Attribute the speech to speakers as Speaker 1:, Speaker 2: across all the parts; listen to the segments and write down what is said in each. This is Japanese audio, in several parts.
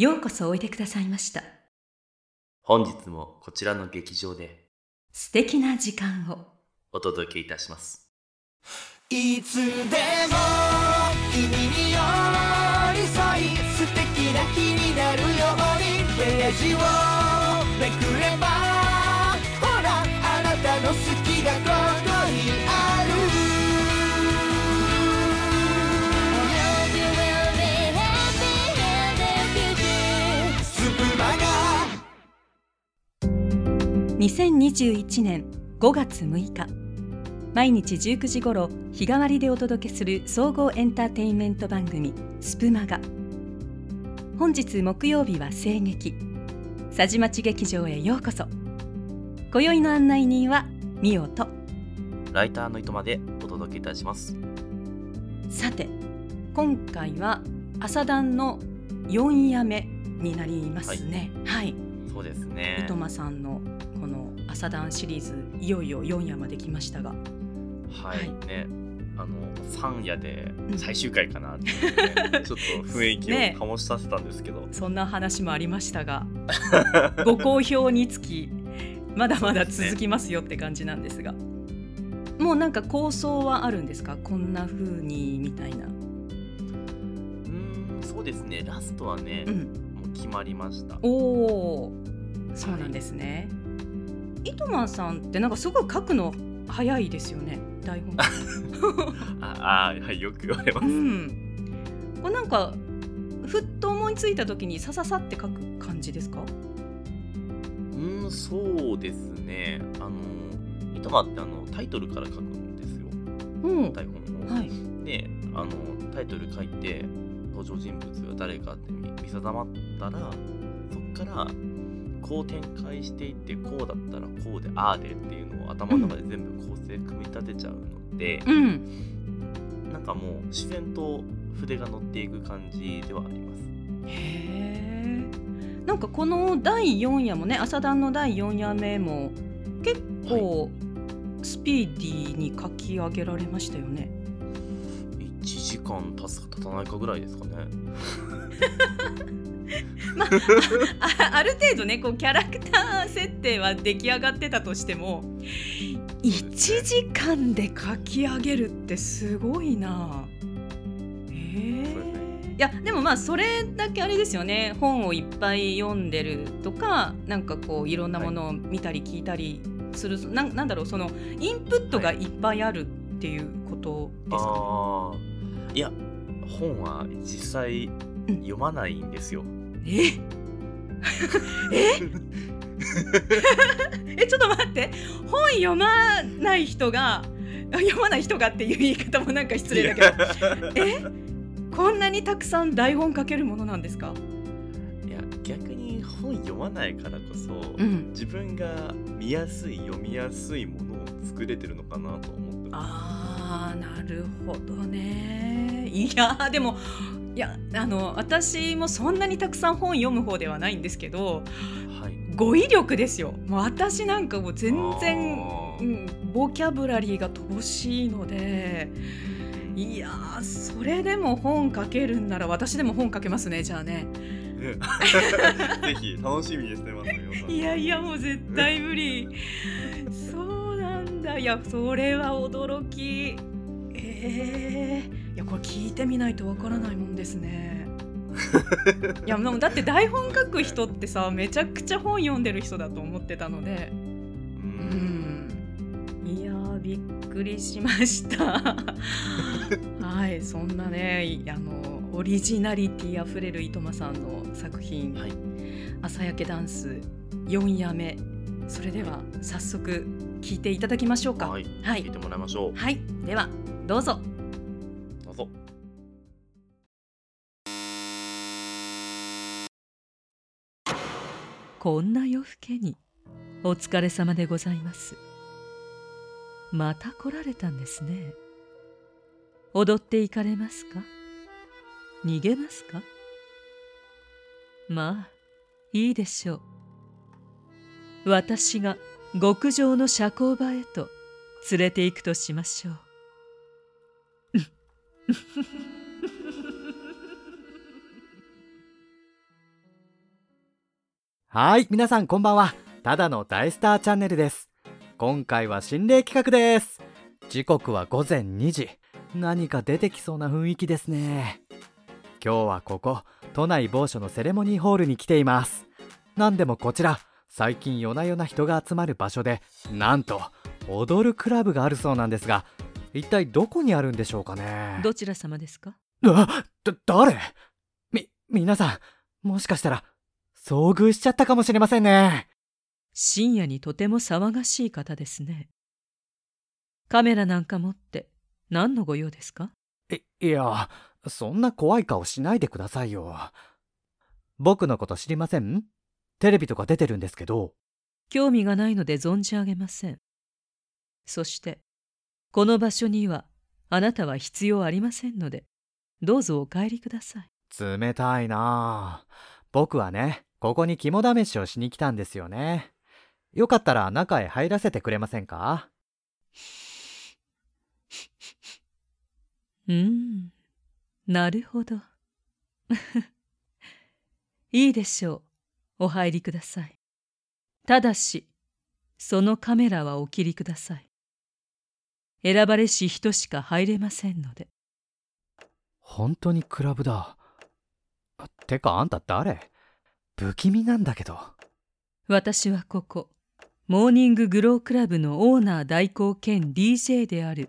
Speaker 1: ようこそおいでくださいました。
Speaker 2: 本日もこちらの劇場で
Speaker 1: 素敵な時間を。
Speaker 2: お届けいたします。
Speaker 3: いつでも君に寄り添い素敵な日になるように。ページをめくればほらあなたの好きがここ
Speaker 1: 2021年5月6日毎日19時頃日替わりでお届けする総合エンターテインメント番組スプマガ。本日木曜日は声劇。佐治町劇場へようこそ。今宵の案内人はミオと。
Speaker 2: ライターの糸までお届けいたします。
Speaker 1: さて今回は朝団の4夜目になりますね。はい、
Speaker 2: そうですね。
Speaker 1: 糸間さんのこの朝団シリーズいよいよ4夜まで来ましたが。
Speaker 2: はい、
Speaker 1: はい。
Speaker 2: ね。あの3夜で
Speaker 1: うん。
Speaker 2: 最終回かなっていうね、ちょっと雰囲気を
Speaker 1: ね。
Speaker 2: 醸しさせたんですけど、
Speaker 1: そんな話もありましたが。ご好評につきまだまだ続きますよって感じなんですが。もうなんか構想はあるんですか？こんな風にみたいな。
Speaker 2: うーんそうですね。ラストはね、
Speaker 1: うん。
Speaker 2: もう決まりました。
Speaker 1: おおそうなんですね、イトマンさんってなんかすごい書くの早いですよね台本。
Speaker 2: ああーはいよく言われます、
Speaker 1: うん。これなんかふっと思いついた時にさささって書く感じですか？
Speaker 2: うーんそうですね。あの糸間ってあのタイトルから書くんですよ。
Speaker 1: うん。
Speaker 2: 台本を、
Speaker 1: はい。
Speaker 2: であのタイトル書いて登場人物が誰かって見見定まったらそっからこう展開していってこうだったらこうでああでっていうのを頭の中で全部構成組み立てちゃうので、
Speaker 1: うん。
Speaker 2: なんかもう自然と筆が乗っていく感じではあります。
Speaker 1: へえなんかこの第4夜もね朝団の第4夜目も結構スピーディーに書き上げられましたよね。
Speaker 2: 1時間経つか経たないかぐらいですかね
Speaker 1: まあ、あ ある程度ねこうキャラクター設定は出来上がってたとしても1時間で書き上げるってすごいな。えいやでもまあそれだけあれですよね。本をいっぱい読んでるとかなんかこういろんなものを見たり聞いたりする、なんなんだろうそのインプットがいっぱいあるっていうことですか？ね。
Speaker 2: ああいや本は実際
Speaker 1: うん。
Speaker 2: 読まないんですよ、
Speaker 1: え？え？え ちょっと待って。本読まない人があ読まない人がっていう言い方もなんか失礼だけど。え？こんなにたくさん台本書けるものなんですか？
Speaker 2: いや逆に本読まないからこそ、
Speaker 1: うん。
Speaker 2: 自分が見やすい読みやすいものを作れてるのかなと思ってま
Speaker 1: あーなるほどね。いやでもいやあの私もそんなにたくさん本読む方ではないんですけど
Speaker 2: すはい。
Speaker 1: 語彙力ですよ。もう私なんかもう全然ボキャブラリーが乏しいのでいやーそれでも本書けるんなら私でも本書けますねじゃあね。
Speaker 2: ね。ぜひ楽しみにしてま
Speaker 1: いやいやもう絶対無理。そうなんだ。いやそれは驚き。えー、いやこれ聞いてみないとわからないもんですね。いやもうだって台本書く人ってさめちゃくちゃ本読んでる人だと思ってたので。
Speaker 2: う
Speaker 1: うん。んいやーびっくりしました。はいそんなねいあのオリジナリティあふれる糸間さんの作品。
Speaker 2: はい「
Speaker 1: 朝焼けダンス4夜目」それでは早速聞いていただきましょうか。
Speaker 2: はい。
Speaker 1: はい。
Speaker 2: 聞いてもらいましょう。
Speaker 1: はい。ではどうぞ
Speaker 2: ぞ
Speaker 1: こんな夜更けにお疲れ様でございます。また来られたんですね。踊っていかれますか？逃げますか？まあいいでしょう。私が極上の社交場へと連れて行くとしましょう。
Speaker 4: はい、皆さんこんばんは。ただの大スターチャンネルです。今回は心霊企画です。時刻は午前2時。何か出てきそうな雰囲気ですね。今日はここ、都内某所のセレモニーホールに来ています。なんでもこちら、最近夜な夜な人が集まる場所で、なんと、踊るクラブがあるそうなんですが、一体どこにあるんでしょうかね？
Speaker 1: どちら様ですか？
Speaker 4: あ、だ、誰？み、皆さん、もしかしたら、遭遇しちゃったかもしれませんね。
Speaker 1: 深夜にとても騒がしい方ですね。カメラなんか持って何のご用ですか？
Speaker 4: い、いや、そんな怖い顔しないでくださいよ。僕のこと知りません？テレビとか出てるんですけど。
Speaker 1: 興味がないので存じ上げません。そして、この場所にはあなたは必要ありませんので、どうぞお帰りください。
Speaker 4: 冷たいなあ僕はね、ここに肝試しをしに来たんですよね。よかったら中へ入らせてくれませんか？
Speaker 1: うーん、なるほど。いいでしょう。お入りください。ただし、そのカメラはお切りください。選ばれし人しか入れませんので。
Speaker 4: 本当にクラブだ。てかあんた誰？不気味なんだけど。
Speaker 1: 私はここ、モーニンググロークラブのオーナー代行兼 DJ である、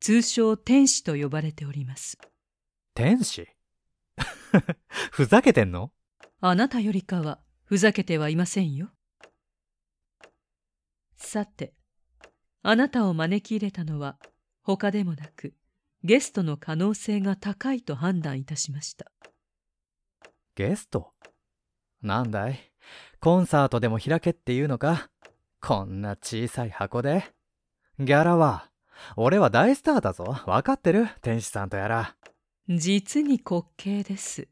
Speaker 1: 通称天使と呼ばれております。
Speaker 4: 天使？ふざけてんの？
Speaker 1: あなたよりかはふざけてはいませんよ。さて、あなたを招き入れたのは他でもなくゲストの可能性が高いと判断いたしました。
Speaker 4: ゲスト？なんだい？コンサートでも開けっていうのか？こんな小さい箱で？ギャラは俺は大スターだぞ。わかってる？天使さんとやら。
Speaker 1: 実に滑稽です。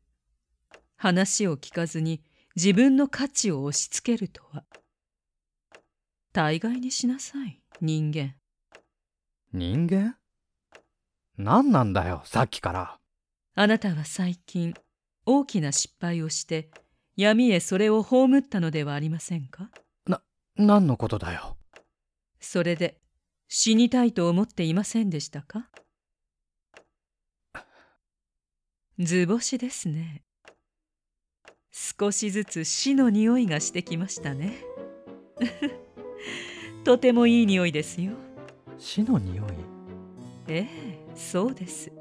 Speaker 1: 話を聞かずに自分の価値を押し付けるとは。大概にしなさい、人間。
Speaker 4: 人間？何なんだよ、さっきから。
Speaker 1: あなたは最近大きな失敗をして闇へそれを葬ったのではありませんか？
Speaker 4: 何のことだよ。
Speaker 1: それで死にたいと思っていませんでしたか？図星ですね。少しずつ死の匂いがしてきましたね。とてもいい匂いですよ。
Speaker 4: 死の匂い？
Speaker 1: ええ、そうです。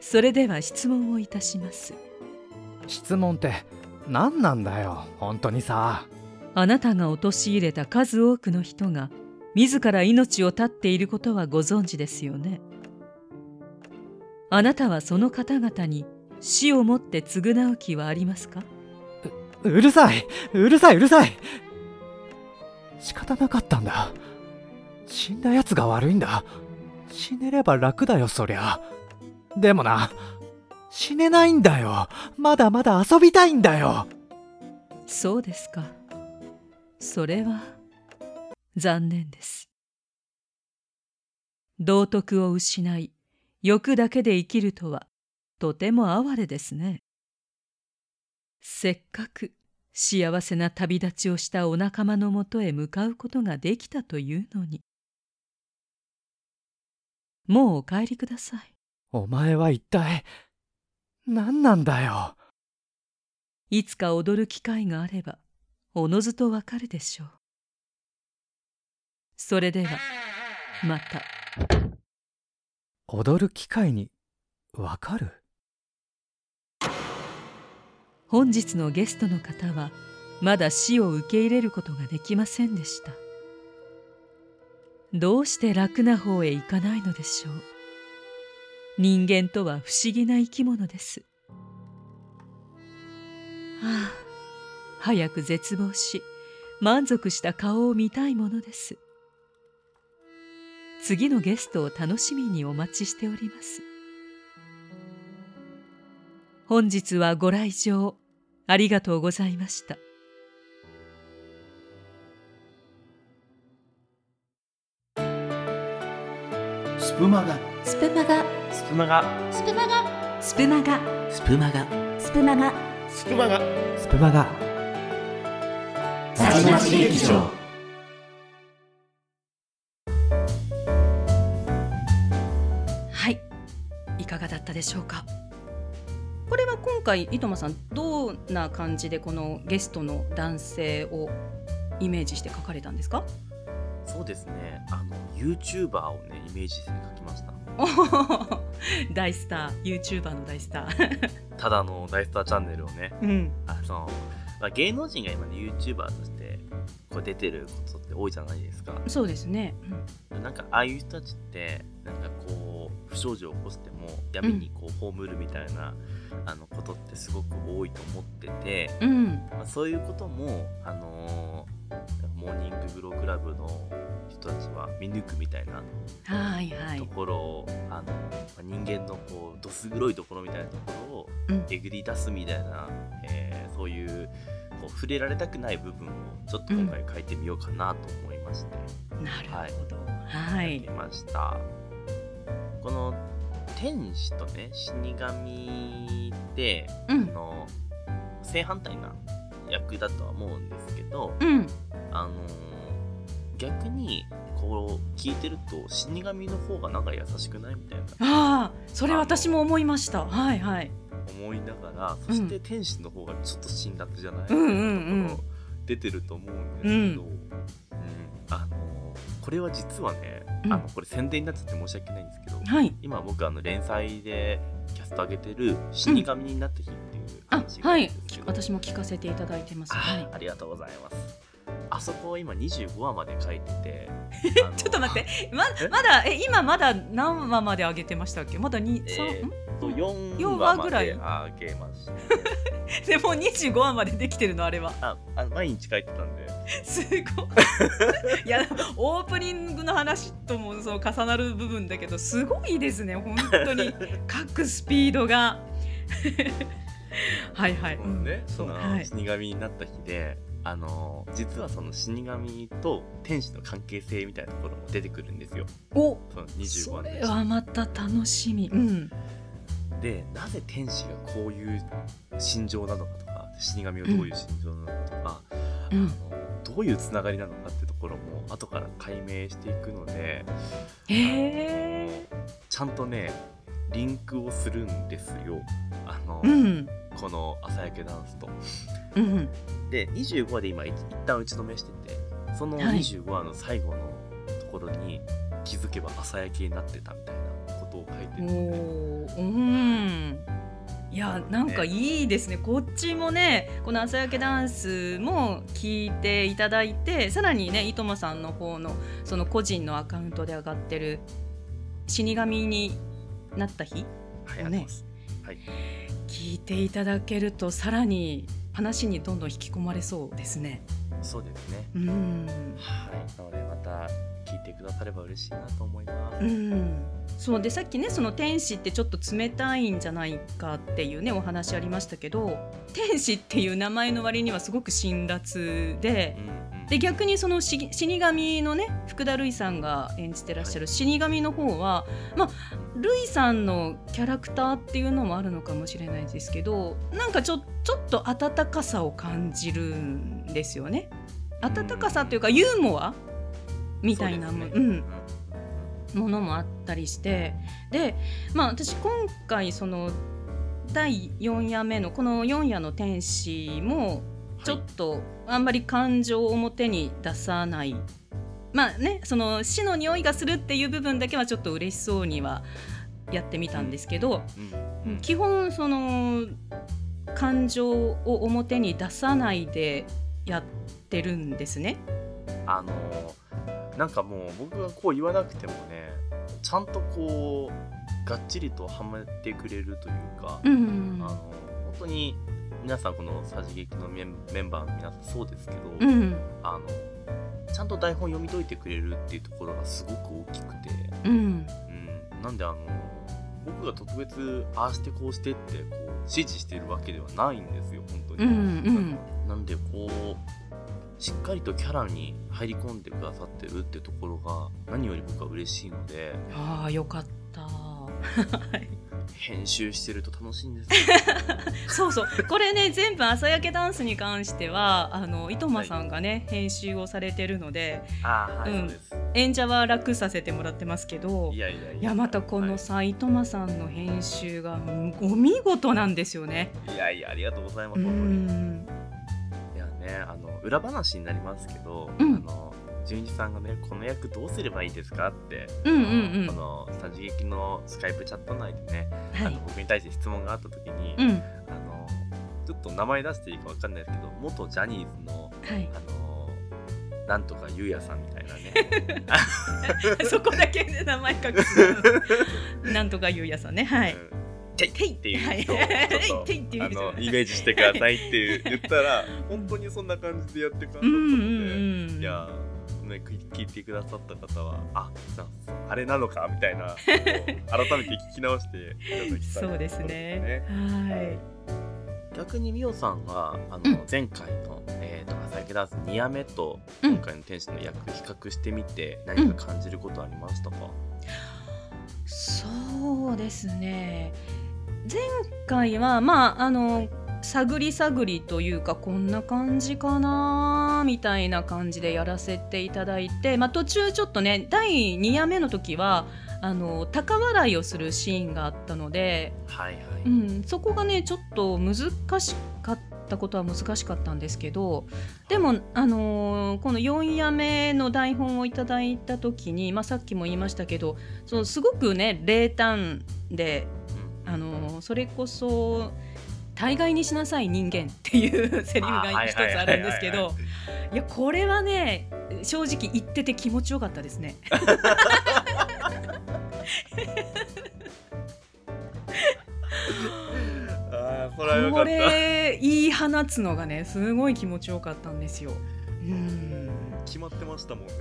Speaker 1: それでは質問をいたします。
Speaker 4: 質問って何なんだよ、本当にさ。
Speaker 1: あなたが陥れた数多くの人が自ら命を絶っていることはご存知ですよね。あなたはその方々に死をもって償う気はありますか？
Speaker 4: うるさいうるさいうるさい仕方なかったんだ。死んだ奴が悪いんだ。死ねれば楽だよ、そりゃ。でもな、死ねないんだよ。まだまだ遊びたいんだよ。
Speaker 1: そうですか。それは残念です。道徳を失い、欲だけで生きるとはとても哀れですね。せっかく幸せな旅立ちをしたお仲間のもとへ向かうことができたというのに。もうお帰りください。
Speaker 4: お前は一体、何なんだよ。
Speaker 1: いつか踊る機会があれば、おのずとわかるでしょう。それでは、また。
Speaker 4: 踊る機会に、わかる？
Speaker 1: 本日のゲストの方はまだ死を受け入れることができませんでした。どうして楽な方へ行かないのでしょう。人間とは不思議な生き物です。はあ早く絶望し満足した顔を見たいものです。次のゲストを楽しみにお待ちしております。本日はご来場ありがとうございました。
Speaker 3: スプマガ。
Speaker 5: スプマガ。
Speaker 2: スプマが
Speaker 5: スプマガ。
Speaker 1: スプマガ。
Speaker 3: スプマガ。
Speaker 5: スプマガ。
Speaker 3: スプマガ。
Speaker 4: スプマが
Speaker 3: さちまち劇場
Speaker 1: はい。いかがだったでしょうか？これは今回いとまさんどんな感じでこのゲストの男性をイメージして書かれたんですか？
Speaker 2: そうですね。あの YouTuber をねイメージして書きました。
Speaker 1: 大スター YouTuber の大スター。
Speaker 2: ただの大スターチャンネルをね。
Speaker 1: うん。
Speaker 2: あの、まあ、芸能人が今ね YouTuber としてこう出てることって多いじゃないですか。
Speaker 1: そうですね、
Speaker 2: なんかああいう人たちってなんかこう不祥事を起こしても闇にこう葬るみたいな、あのことってすごく多いと思ってて、
Speaker 1: うん。うん
Speaker 2: まあ、そういうこともあのーモーニンググロークラブの人たちは見抜くみたいな
Speaker 1: はいはい。
Speaker 2: ところを、あのまあ人間のこうどす黒いところみたいなところを
Speaker 1: うん。
Speaker 2: えぐり出すみたいな、えーそういうこう触れられたくない部分をちょっと今回書いてみようかなと思いまして、
Speaker 1: なるほど。はい、
Speaker 2: 書きました。天使とね死神って、
Speaker 1: うん。
Speaker 2: あの正反対な役だとは思うんですけど、
Speaker 1: うん。
Speaker 2: あの逆にこう聞いてると死神の方がなんか優しくないみたいな。
Speaker 1: ああそれ私も思いました。はいはい。
Speaker 2: 思いながらそして天使の方がちょっと辛辣じゃない、
Speaker 1: うんうんうん。
Speaker 2: みたいなところ出てると思うんですけど、うん。あのこれは実はね、
Speaker 1: うん
Speaker 2: あのこれ宣伝になっちゃって申し訳ないんですけど、
Speaker 1: はい。
Speaker 2: 今僕あの連載でキャスト上げてる「死神になった日」っていう
Speaker 1: あ
Speaker 2: 話があ
Speaker 1: はい。私も聞かせていただいてます。はい。
Speaker 2: あありがとうございますあそこ今25話まで書いてて
Speaker 1: ちょっと待って。ま
Speaker 2: え？
Speaker 1: まだえ今まだ何話まで上げてましたっけ？まだ2、
Speaker 2: え
Speaker 1: 三
Speaker 2: ー
Speaker 1: ん？
Speaker 2: と4
Speaker 1: 四
Speaker 2: 話
Speaker 1: ぐらい。
Speaker 2: で上げました。
Speaker 1: でも25話までできてるのあれは。
Speaker 2: ああ毎日書いてたんで。す
Speaker 1: ごい。いやオープニングの話ともそう重なる部分だけどすごいですね本当に。書くスピードが。はいはい、
Speaker 2: ね、その
Speaker 1: はい。
Speaker 2: 死神になった日で、あの実はその死神と天使の関係性みたいなところも出てくるんですよ。
Speaker 1: お
Speaker 2: その25
Speaker 1: そ
Speaker 2: 話のうち
Speaker 1: れはまた楽しみ。うん。
Speaker 2: で、なぜ天使がこういう心情なのかとか、死神はどういう心情なのかとか、
Speaker 1: うん。
Speaker 2: あのどういうつながりなのかってところも後から解明していくので、
Speaker 1: へえ
Speaker 2: ちゃんとね、リンクをするんですよ。あの、
Speaker 1: うん。
Speaker 2: この朝焼けダンスと。
Speaker 1: うん
Speaker 2: で25話で今一一旦打ち止めしててその
Speaker 1: はい。
Speaker 2: 25話の最後のところに気づけば朝焼けになってたみたいなことを書いてるので
Speaker 1: うん。いやなんかいいですね。こっちもねこの朝焼けダンスも聞いていただいてさらにねいともさんの方のその個人のアカウントで上がってる死神になった日？
Speaker 2: はいありがとうございます、はい、
Speaker 1: 聞いていただけるとさらに話にどんどん引き込まれそうですね。
Speaker 2: そうですね。
Speaker 1: うん。
Speaker 2: はい。なのでまた聞いてくだされば嬉しいなと思います、
Speaker 1: うん、そうでさっきねその天使ってちょっと冷たいんじゃないかっていうねお話ありましたけど天使っていう名前の割にはすごく辛辣で
Speaker 2: うんうん
Speaker 1: で逆にその死死神のね福田類さんが演じてらっしゃる死神の方はまあ類さんのキャラクターっていうのもあるのかもしれないですけどなんかちょちょっと温かさを感じるんですよね。温かさというかユーモアみたいなも,、
Speaker 2: そうね。
Speaker 1: うん、ものもあったりしてでまあ私今回その第4夜目のこの4夜の天使もちょっとあんまり感情を表に出さない、まあねその死の匂いがするっていう部分だけはちょっと嬉しそうにはやってみたんですけど、
Speaker 2: うんうん
Speaker 1: 基本その感情を表に出さないでやってるんですね。
Speaker 2: あのなんかもう僕がこう言わなくてもねちゃんとこうがっちりとはめてくれるというか、
Speaker 1: うん
Speaker 2: あの本当に皆さんこのさじ劇のメンバーの皆さんそうですけど、
Speaker 1: うん。
Speaker 2: あのちゃんと台本読み解いてくれるっていうところがすごく大きくて、
Speaker 1: うん。
Speaker 2: うん、なんであの僕が特別ああしてこうしてってこう指示してるわけではないんですよ本当に、
Speaker 1: うんうん。
Speaker 2: なんでこうしっかりとキャラに入り込んでくださってるってところが何より僕は嬉しいので
Speaker 1: ああよかった。はい。
Speaker 2: 編集してると楽しいんですよ。
Speaker 1: そうそう。これね全部朝焼けダンスに関してはあの糸間さんがね、編集をされてるので
Speaker 2: ああはい、
Speaker 1: 演者は楽させてもらってますけど
Speaker 2: いやいやいや
Speaker 1: いや。またこのさ、糸間さんの編集がうんお見事なんですよね。
Speaker 2: いやいやありがとうございま
Speaker 1: う
Speaker 2: すあの裏話になりますけど、
Speaker 1: うん。
Speaker 2: あの純一さんがねこの役どうすればいいですかって、
Speaker 1: うんうんうん。
Speaker 2: このスタジ劇のスカイプチャット内でね、
Speaker 1: はい。
Speaker 2: あの僕に対して質問があった時に、
Speaker 1: うん。
Speaker 2: あのちょっと名前出していいかわかんないですけど元ジャニーズの
Speaker 1: はい。
Speaker 2: あのなんとかゆうやさんみたいなね。
Speaker 1: そこだけで名前隠す なんとかゆうやさんね。はい。
Speaker 2: うんていっていう
Speaker 1: はい。
Speaker 2: 人をちょっとあ
Speaker 1: 人
Speaker 2: のイメージしてくださいって言ったら 本当にそんな感じでやってくださった
Speaker 1: うん
Speaker 2: ので、
Speaker 1: うんうん。
Speaker 2: いやね聞聞いてくださった方はあさあれなのかみたいな改めて聞き直していただきたい
Speaker 1: そうですね。は
Speaker 2: 逆にみおさんはあの、
Speaker 1: うん。
Speaker 2: 前回の、えー、と朝焼けダンス2夜目と
Speaker 1: うん
Speaker 2: 今回の天使の役比較してみて何か感じることありましたか、
Speaker 1: い。そうですね。前回はまああの探り探りというかこんな感じかなみたいな感じでやらせていただいて、まあ、途中ちょっとね第2夜目の時はあの高笑いをするシーンがあったので、
Speaker 2: はいはい、
Speaker 1: うん、そこがねちょっと難しかったことは難しかったんですけどでも、あのーこの4夜目の台本をいただいた時に、まあ、さっきも言いましたけどそのすごくね冷淡で、それこそ大概にしなさい人間っていうセリフが一つあるんですけどいやこれはね正直言ってて気持ちよかったですね。これ言い放つのがねすごい気持ちよかったんですよ。うん
Speaker 2: 決まってましたもんね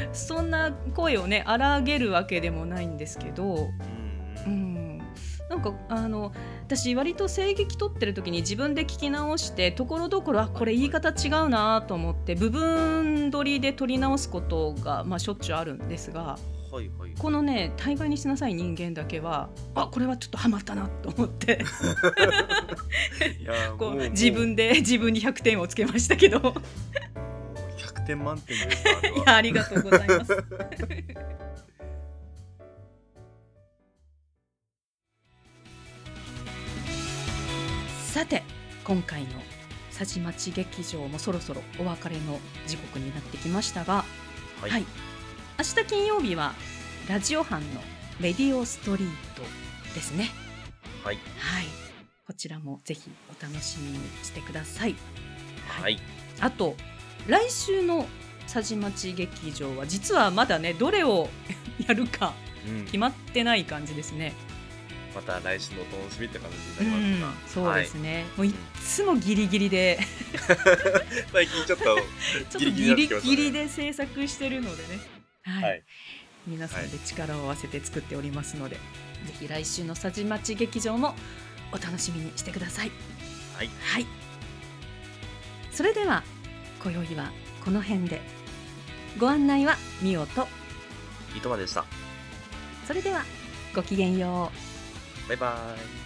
Speaker 2: そ
Speaker 1: んな声をね荒げるわけでもないんですけど、
Speaker 2: うん。
Speaker 1: なんかあの私割と声劇撮ってる時に自分で聞き直してところどころあこれ言い方違うなと思って部分取りで撮り直すことが、まあ、しょっちゅうあるんですが
Speaker 2: はいはい
Speaker 1: このね大概にしなさい人間だけはあこれはちょっとハマったなと思って。こ
Speaker 2: もう
Speaker 1: う自分で自分に100点をつけましたけど。い
Speaker 2: もう100点満点ですあ
Speaker 1: ありがとうございます。さて今回の佐治町劇場もそろそろお別れの時刻になってきましたが、
Speaker 2: はい、
Speaker 1: はい。明日金曜日はラジオ班のレディオストリートですね。
Speaker 2: はい。
Speaker 1: はい、こちらもぜひお楽しみにしてください。
Speaker 2: はい。
Speaker 1: あと来週の佐治町劇場は実はまだねどれを やるか
Speaker 2: うん。
Speaker 1: 決まってない感じですね。
Speaker 2: また来週のお楽しみって感
Speaker 1: う
Speaker 2: じになり
Speaker 1: ん
Speaker 2: ますが、
Speaker 1: そうですね。もういっつもギリギリで
Speaker 2: はい、最近
Speaker 1: ちょっとギリ
Speaker 2: ギリギリになってきましたね
Speaker 1: ギリで制作してるのでね。はい。
Speaker 2: はい
Speaker 1: 皆さんで力を合わせて作っておりますので、ぜひ来週の佐治町劇場もお楽しみにしてください。
Speaker 2: はい
Speaker 1: はい。それでは今宵はこの辺でご案内はみおと
Speaker 2: 糸間でした
Speaker 1: それではごきげんよう。
Speaker 2: バイバイ